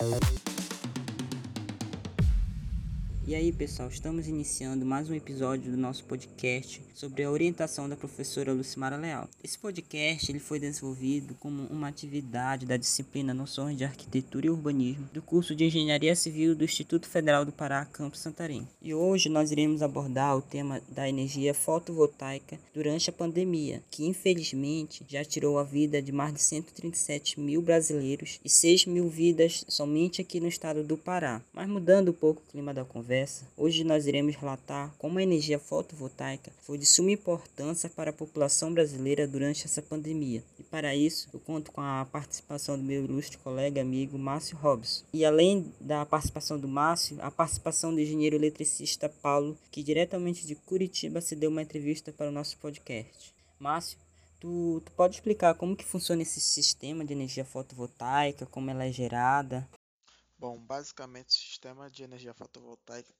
Thank you. E aí, pessoal, estamos iniciando mais um episódio do nosso podcast sobre a orientação da professora Lucimara Leal. Esse podcast ele foi desenvolvido como uma atividade da disciplina Noções de Arquitetura e Urbanismo do curso de Engenharia Civil do Instituto Federal do Pará, Campus Santarém. E hoje nós iremos abordar o tema da energia fotovoltaica durante a pandemia, que infelizmente já tirou a vida de mais de 137 mil brasileiros e 6 mil vidas somente aqui no estado do Pará. Mas mudando um pouco o clima da conversa, conversa, hoje nós iremos relatar como a energia fotovoltaica foi de suma importância para a população brasileira durante essa pandemia. E para isso, eu conto com a participação do meu ilustre colega amigo Márcio Robson. E além da participação do Márcio, a participação do engenheiro eletricista Paulo, que diretamente de Curitiba se deu uma entrevista para o nosso podcast. Márcio, Tu, tu, pode explicar como que funciona esse sistema de energia fotovoltaica, como ela é gerada? Basicamente o sistema de energia fotovoltaica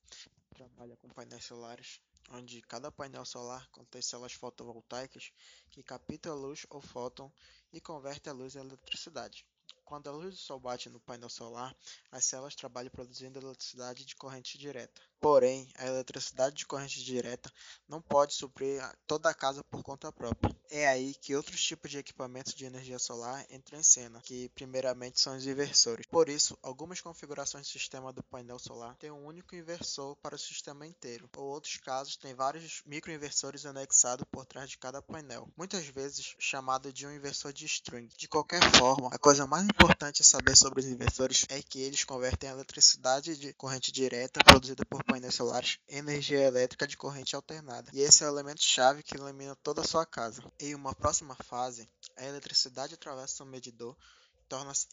trabalha com painéis solares, onde cada painel solar contém células fotovoltaicas que captam a luz ou fóton e converte a luz em eletricidade. Quando a luz do sol bate no painel solar, as células trabalham produzindo eletricidade de corrente direta. Porém, a eletricidade de corrente direta não pode suprir toda a casa por conta própria. É aí que outros tipos de equipamentos de energia solar entram em cena, que primeiramente são os inversores. Por isso, algumas configurações do sistema do painel solar têm um único inversor para o sistema inteiro, ou outros casos têm vários microinversores anexados por trás de cada painel, muitas vezes chamado de um inversor de string. De qualquer forma, a coisa mais importante a saber sobre os inversores é que eles convertem a eletricidade de corrente direta produzida por painéis solares energia elétrica de corrente alternada. E esse é o elemento chave que ilumina toda a sua casa. Em uma próxima fase, a eletricidade atravessa o medidor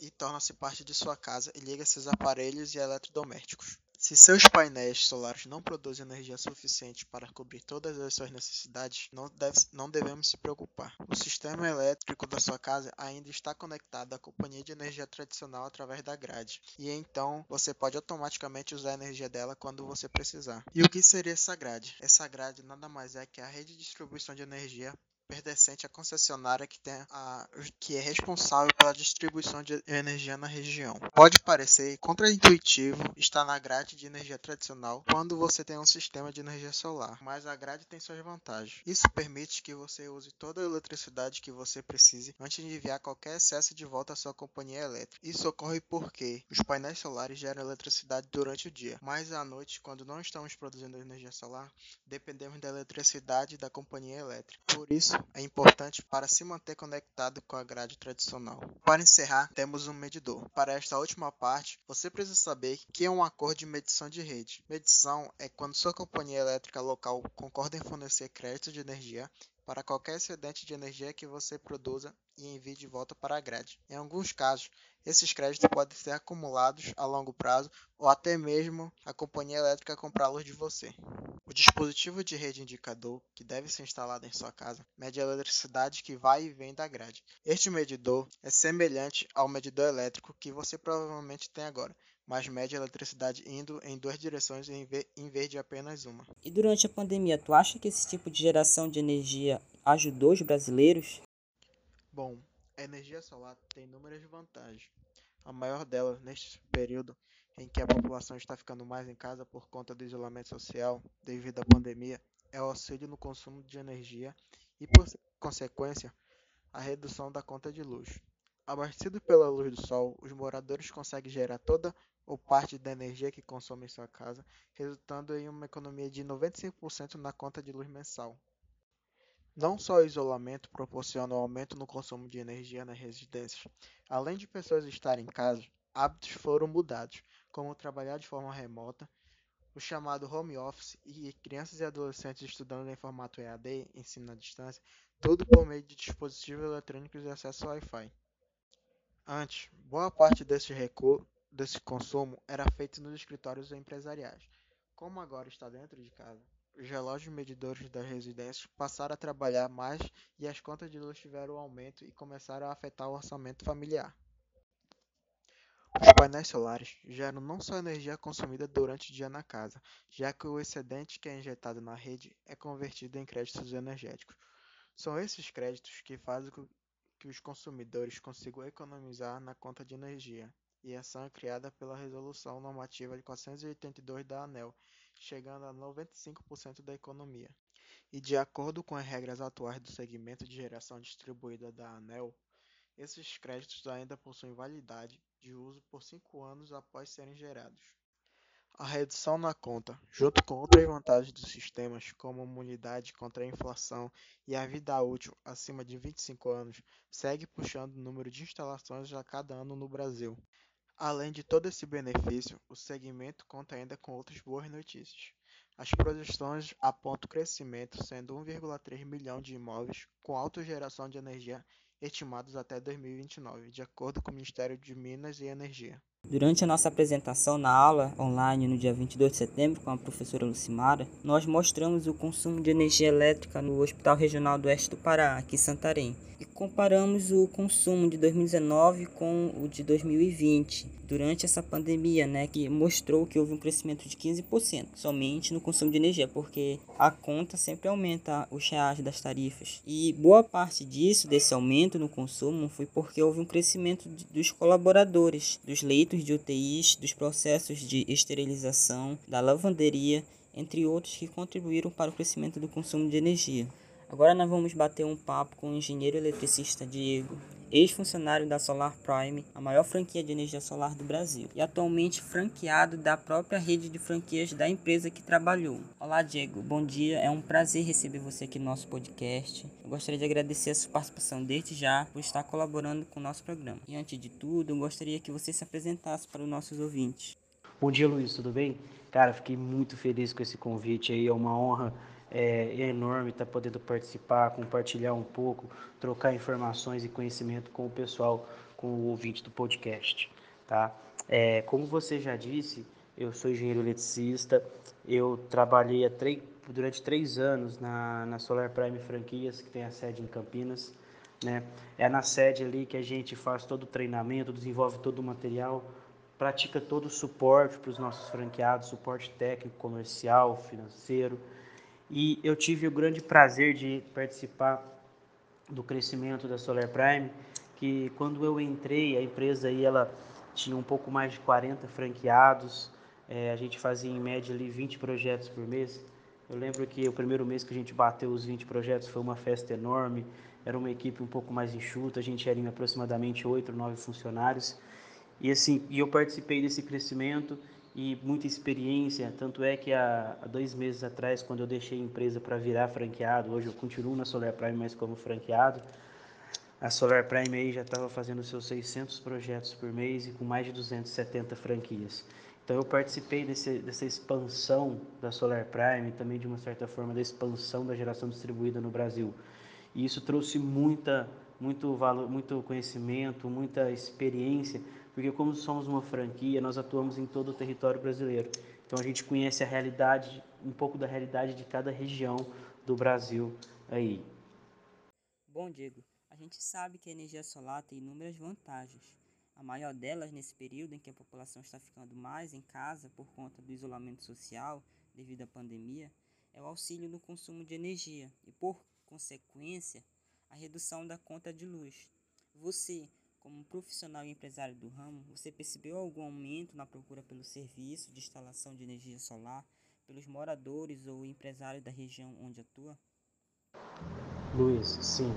e torna-se parte de sua casa e liga seus aparelhos e eletrodomésticos. Se seus painéis solares não produzem energia suficiente para cobrir todas as suas necessidades, não, deve, não, devemos se preocupar. O sistema elétrico da sua casa ainda está conectado à companhia de energia tradicional através da grade, e então você pode automaticamente usar a energia dela quando você precisar. E o que seria essa grade? Essa grade nada mais é que a rede de distribuição de energia pertencente à concessionária que, tem a, que é responsável pela distribuição de energia na região. Pode parecer contraintuitivo estar na grade de energia tradicional quando você tem um sistema de energia solar, mas a grade tem suas vantagens. Isso permite que você use toda a eletricidade que você precise antes de enviar qualquer excesso de volta à sua companhia elétrica. Isso ocorre porque os painéis solares geram eletricidade durante o dia, mas à noite, quando não estamos produzindo energia solar, dependemos da eletricidade da companhia elétrica. Por isso, é importante para se manter conectado com a grade tradicional. Para encerrar, temos um medidor. Para esta última parte, você precisa saber que é um acordo de medição de rede. Medição é quando sua companhia elétrica local concorda em fornecer crédito de energia para qualquer excedente de energia que você produza e envie de volta para a grade. Em alguns casos, esses créditos podem ser acumulados a longo prazo ou até mesmo a companhia elétrica comprá-los de você. O dispositivo de rede indicador, que deve ser instalado em sua casa, mede a eletricidade que vai e vem da grade. Este medidor é semelhante ao medidor elétrico que você provavelmente tem agora, mas mede a eletricidade indo em duas direções em vez de apenas uma. E durante a pandemia, tu acha que esse tipo de geração de energia ajudou os brasileiros? Bom, a energia solar tem inúmeras vantagens. A maior delas, neste período em que a população está ficando mais em casa por conta do isolamento social devido à pandemia, é o auxílio no consumo de energia e, por consequência, a redução da conta de luz. Abastecido pela luz do sol, os moradores conseguem gerar toda ou parte da energia que consomem em sua casa, resultando em uma economia de 95% na conta de luz mensal. Não só o isolamento proporciona um aumento no consumo de energia nas residências, além de pessoas estarem em casa, hábitos foram mudados, como trabalhar de forma remota, o chamado home office e crianças e adolescentes estudando em formato EAD, ensino à distância, tudo por meio de dispositivos eletrônicos e acesso Wi-Fi. Antes, boa parte desse recuo, desse consumo era feito nos escritórios empresariais. Como agora está dentro de casa, os relógios medidores das residências passaram a trabalhar mais e as contas de luz tiveram aumento e começaram a afetar o orçamento familiar. Os painéis solares geram não só energia consumida durante o dia na casa, já que o excedente que é injetado na rede é convertido em créditos energéticos. São esses créditos que fazem que os consumidores consigam economizar na conta de energia, e ação é criada pela Resolução Normativa 482 da ANEEL, chegando a 95% da economia. E de acordo com as regras atuais do segmento de geração distribuída da ANEEL, esses créditos ainda possuem validade de uso por cinco anos após serem gerados. A redução na conta, junto com outras vantagens dos sistemas, como imunidade contra a inflação e a vida útil acima de 25 anos, segue puxando o número de instalações a cada ano no Brasil. Além de todo esse benefício, o segmento conta ainda com outras boas notícias. As projeções apontam crescimento, sendo 1,3 milhão de imóveis com autogeração de energia estimados até 2029, de acordo com o Ministério de Minas e Energia. Durante a nossa apresentação na aula online no dia 22 de setembro com a professora Lucimara, nós mostramos o consumo de energia elétrica no Hospital Regional do Oeste do Pará, aqui em Santarém, e comparamos o consumo de 2019 com o de 2020 durante essa pandemia, né, que mostrou que houve um crescimento de 15% somente no consumo de energia, porque a conta sempre aumenta os reais das tarifas. E boa parte disso, desse aumento no consumo, foi porque houve um crescimento dos colaboradores, dos leitos de UTIs, dos processos de esterilização, da lavanderia, entre outros que contribuíram para o crescimento do consumo de energia. Agora nós vamos bater um papo com o engenheiro eletricista Diego, ex-funcionário da Solar Prime, a maior franquia de energia solar do Brasil, e atualmente franqueado da própria rede de franquias da empresa que trabalhou. Olá, Diego, bom dia. É um prazer receber você aqui no nosso podcast. Eu gostaria de agradecer a sua participação desde já por estar colaborando com o nosso programa. E antes de tudo, eu gostaria que você se apresentasse para os nossos ouvintes. Bom dia, Luiz, tudo bem? Cara, fiquei muito feliz com esse convite aí, é uma honra é enorme estar tá podendo participar, compartilhar um pouco, trocar informações e conhecimento com o pessoal, com o ouvinte do podcast. Tá? É, como você já disse, eu sou engenheiro eletricista, eu trabalhei três, durante três anos na, na Solar Prime Franquias, que tem a sede em Campinas. Né? É na sede ali que a gente faz todo o treinamento, desenvolve todo o material, pratica todo o suporte para os nossos franqueados, suporte técnico, comercial, financeiro, e eu tive o grande prazer de participar do crescimento da Solar Prime, que quando eu entrei, a empresa aí, ela tinha um pouco mais de 40 franqueados, é, a gente fazia em média ali 20 projetos por mês. Eu lembro que o primeiro mês que a gente bateu os 20 projetos foi uma festa enorme, era uma equipe um pouco mais enxuta, a gente era em aproximadamente 8 ou 9 funcionários. E assim, e eu participei desse crescimento e muita experiência. Tanto é que há, dois meses atrás, quando eu deixei a empresa para virar franqueado, hoje eu continuo na Solar Prime, mas como franqueado, a Solar Prime aí já estava fazendo seus 600 projetos por mês e com mais de 270 franquias. Então eu participei desse, dessa expansão da Solar Prime, também de uma certa forma da expansão da geração distribuída no Brasil. E isso trouxe muita, muito valor, muito conhecimento, muita experiência porque como somos uma franquia, nós atuamos em todo o território brasileiro. Então a gente conhece a realidade, um pouco da realidade de cada região do Brasil aí. Bom, Diego, a gente sabe que a energia solar tem inúmeras vantagens. A maior delas, nesse período em que a população está ficando mais em casa por conta do isolamento social devido à pandemia, é o auxílio no consumo de energia e, por consequência, a redução da conta de luz. Você, como profissional e empresário do ramo, você percebeu algum aumento na procura pelo serviço de instalação de energia solar pelos moradores ou empresários da região onde atua? Luiz, sim.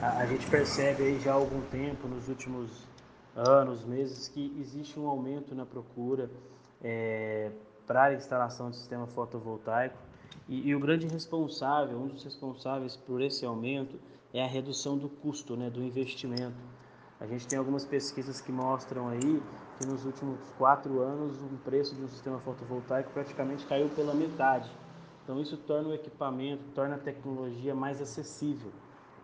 A, a gente percebe aí já há algum tempo, nos últimos anos, meses, que existe um aumento na procura é, para a instalação de sistema fotovoltaico. E, e, o grande responsável, um dos responsáveis por esse aumento, é a redução do custo, né, do investimento. A gente tem algumas pesquisas que mostram aí que nos últimos quatro anos o preço de um sistema fotovoltaico praticamente caiu pela metade. Então isso torna o equipamento, torna a tecnologia mais acessível.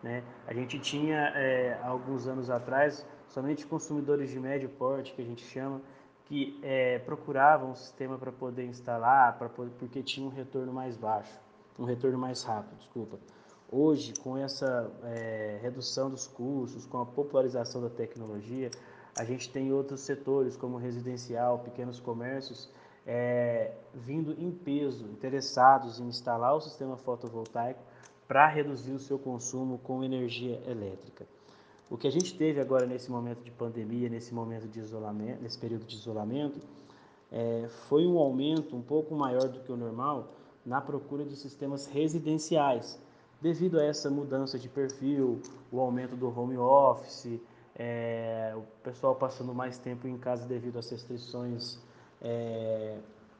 Né? A gente tinha, é, alguns anos atrás, somente consumidores de médio porte, que a gente chama, que é, procuravam um sistema para poder instalar, poder, porque tinha um retorno mais baixo, um retorno mais rápido, desculpa. Hoje, com essa é, redução dos custos, com a popularização da tecnologia, a gente tem outros setores como residencial, pequenos comércios, é, vindo em peso, interessados em instalar o sistema fotovoltaico para reduzir o seu consumo com energia elétrica. O que a gente teve agora nesse momento de pandemia, nesse momento de isolamento, nesse período de isolamento, é, foi um aumento um pouco maior do que o normal na procura de sistemas residenciais, devido a essa mudança de perfil, o aumento do home office, é, o pessoal passando mais tempo em casa devido às restrições é,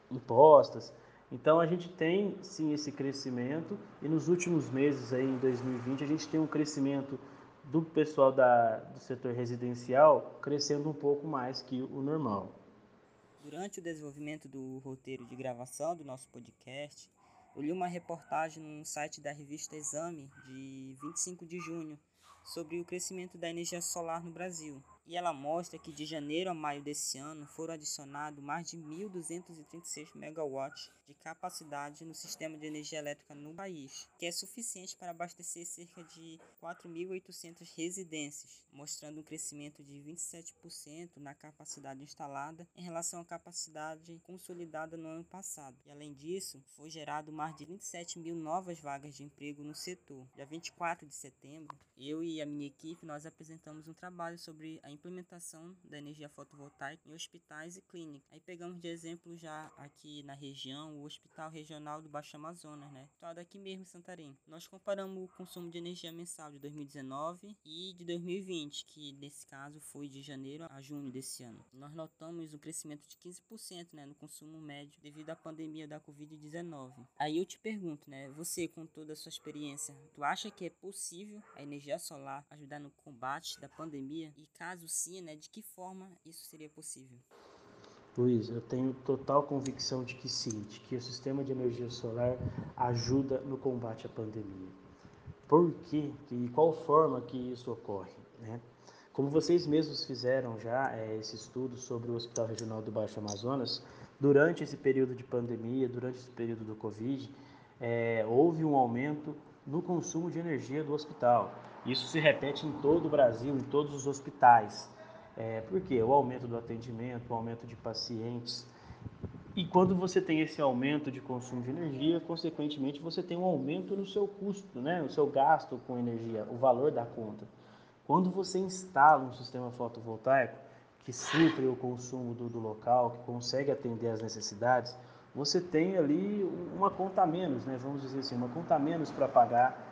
impostas. Então a gente tem sim esse crescimento e nos últimos meses aí em 2020 a gente tem um crescimento do pessoal da, do setor residencial crescendo um pouco mais que o normal. Durante o desenvolvimento do roteiro de gravação do nosso podcast, eu li uma reportagem no site da revista Exame de 25 de junho sobre o crescimento da energia solar no Brasil e ela mostra que de janeiro a maio desse ano foram adicionados mais de 1.236 megawatts de capacidade no sistema de energia elétrica no país, que é suficiente para abastecer cerca de 4.800 residências, mostrando um crescimento de 27% na capacidade instalada em relação à capacidade consolidada no ano passado. E além disso, foi gerado mais de 27 mil novas vagas de emprego no setor. Dia 24 de setembro, eu e a minha equipe nós apresentamos um trabalho sobre a implementação da energia fotovoltaica em hospitais e clínicas. Aí pegamos de exemplo já aqui na região o Hospital Regional do Baixo Amazonas, né? Então, daqui mesmo em Santarém. Nós comparamos o consumo de energia mensal de 2019 e de 2020, que nesse caso foi de janeiro a junho desse ano. Nós notamos um crescimento de 15% né, no consumo médio devido à pandemia da Covid-19. Aí eu te pergunto, né? Você, com toda a sua experiência, tu acha que é possível a energia solar ajudar no combate da pandemia? E caso sim, né, de que forma isso seria possível? Luiz, eu tenho total convicção de que sim, de que o sistema de energia solar ajuda no combate à pandemia. Por quê? E qual forma que isso ocorre? Né? Como vocês mesmos fizeram já é, esse estudo sobre o Hospital Regional do Baixo Amazonas, durante esse período de pandemia, durante esse período do Covid, é, houve um aumento no consumo de energia do hospital. Isso se repete em todo o Brasil, em todos os hospitais. É, por quê? O aumento do atendimento, o aumento de pacientes. E quando você tem esse aumento de consumo de energia, consequentemente você tem um aumento no seu custo, né? no seu gasto com energia, o valor da conta. Quando você instala um sistema fotovoltaico que supre o consumo do, do local, que consegue atender às necessidades, você tem ali uma conta menos, né? vamos dizer assim, uma conta menos para pagar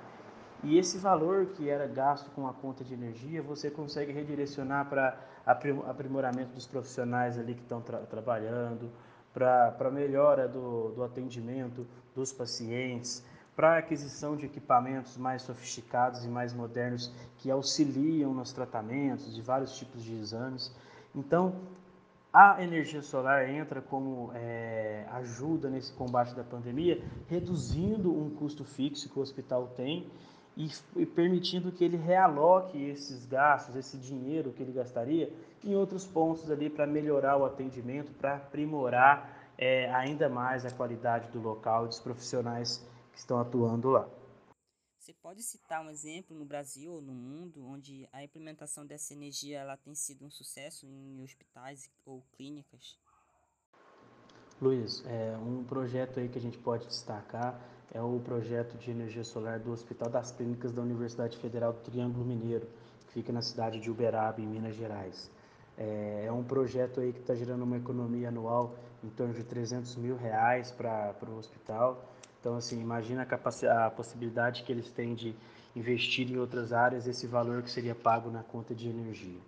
e esse valor que era gasto com a conta de energia, você consegue redirecionar para aprimoramento dos profissionais ali que estão tra trabalhando, para melhora do, do atendimento dos pacientes, para aquisição de equipamentos mais sofisticados e mais modernos que auxiliam nos tratamentos de vários tipos de exames. Então, a energia solar entra como é, ajuda nesse combate da pandemia, reduzindo um custo fixo que o hospital tem e, e permitindo que ele realoque esses gastos, esse dinheiro que ele gastaria em outros pontos ali para melhorar o atendimento, para aprimorar é, ainda mais a qualidade do local e dos profissionais que estão atuando lá. Você pode citar um exemplo no Brasil ou no mundo onde a implementação dessa energia ela tem sido um sucesso em hospitais ou clínicas? Luiz, é um projeto aí que a gente pode destacar é o projeto de energia solar do Hospital das Clínicas da Universidade Federal do Triângulo Mineiro, que fica na cidade de Uberaba, em Minas Gerais. É, é um projeto aí que está gerando uma economia anual em torno de 300 mil reais para o hospital. Então, assim, imagina a, a possibilidade que eles têm de investir em outras áreas esse valor que seria pago na conta de energia.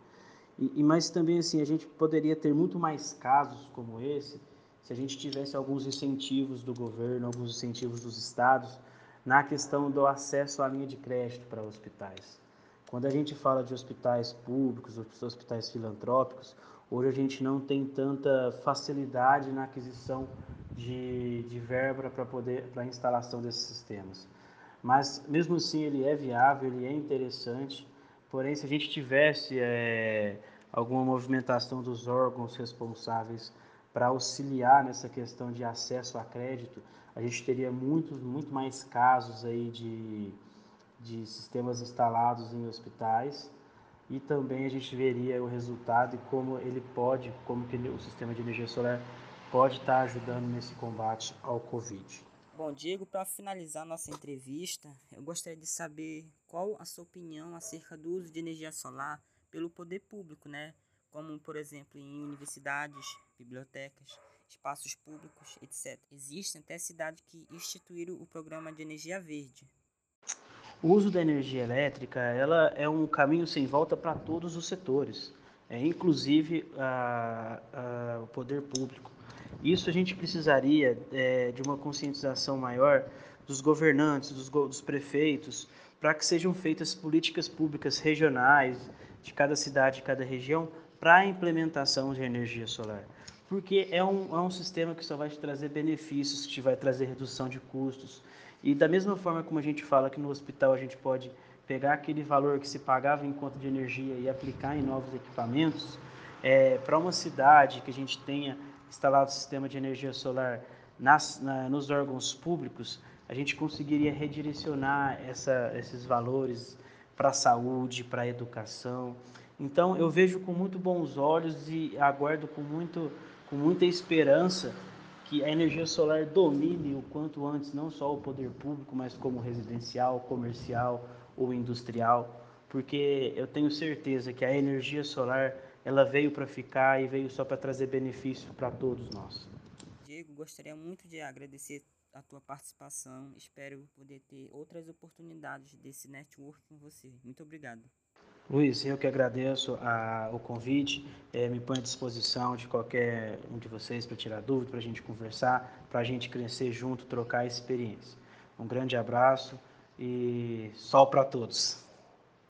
E, e mas também assim a gente poderia ter muito mais casos como esse se a gente tivesse alguns incentivos do governo, alguns incentivos dos estados na questão do acesso à linha de crédito para hospitais. Quando a gente fala de hospitais públicos, hospitais filantrópicos, hoje a gente não tem tanta facilidade na aquisição de, de verba para poder para instalação desses sistemas. Mas mesmo assim ele é viável, ele é interessante. Porém, se a gente tivesse é, alguma movimentação dos órgãos responsáveis para auxiliar nessa questão de acesso a crédito, a gente teria muito, muito mais casos aí de, de sistemas instalados em hospitais e também a gente veria o resultado e como ele pode, como que o sistema de energia solar pode estar ajudando nesse combate ao Covid. Bom, Diego, para finalizar nossa entrevista, eu gostaria de saber qual a sua opinião acerca do uso de energia solar pelo poder público, né? Como, por exemplo, em universidades, bibliotecas, espaços públicos, etc. Existem até cidades que instituíram o programa de energia verde. O uso da energia elétrica ela é um caminho sem volta para todos os setores, é, inclusive a, a, o poder público. Isso a gente precisaria é, de uma conscientização maior dos governantes, dos, dos prefeitos, para que sejam feitas políticas públicas regionais de cada cidade, de cada região, para a implementação de energia solar. Porque é um, é um sistema que só vai te trazer benefícios, te vai trazer redução de custos. E da mesma forma como a gente fala que no hospital a gente pode pegar aquele valor que se pagava em conta de energia e aplicar em novos equipamentos, é, para uma cidade que a gente tenha instalado o sistema de energia solar nas, na, nos órgãos públicos, a gente conseguiria redirecionar essa, esses valores para a saúde, para a educação. Então, eu vejo com muito bons olhos e aguardo com, muito, com muita esperança que a energia solar domine o quanto antes não só o poder público, mas como residencial, comercial ou industrial, porque eu tenho certeza que a energia solar ela veio para ficar e veio só para trazer benefício para todos nós. Diego, gostaria muito de agradecer a tua participação. Espero poder ter outras oportunidades desse network com você. Muito obrigado. Luiz, eu que agradeço a, o convite, é, me põe à disposição de qualquer um de vocês para tirar dúvida, para a gente conversar, para a gente crescer junto, trocar experiência. Um grande abraço e sol para todos.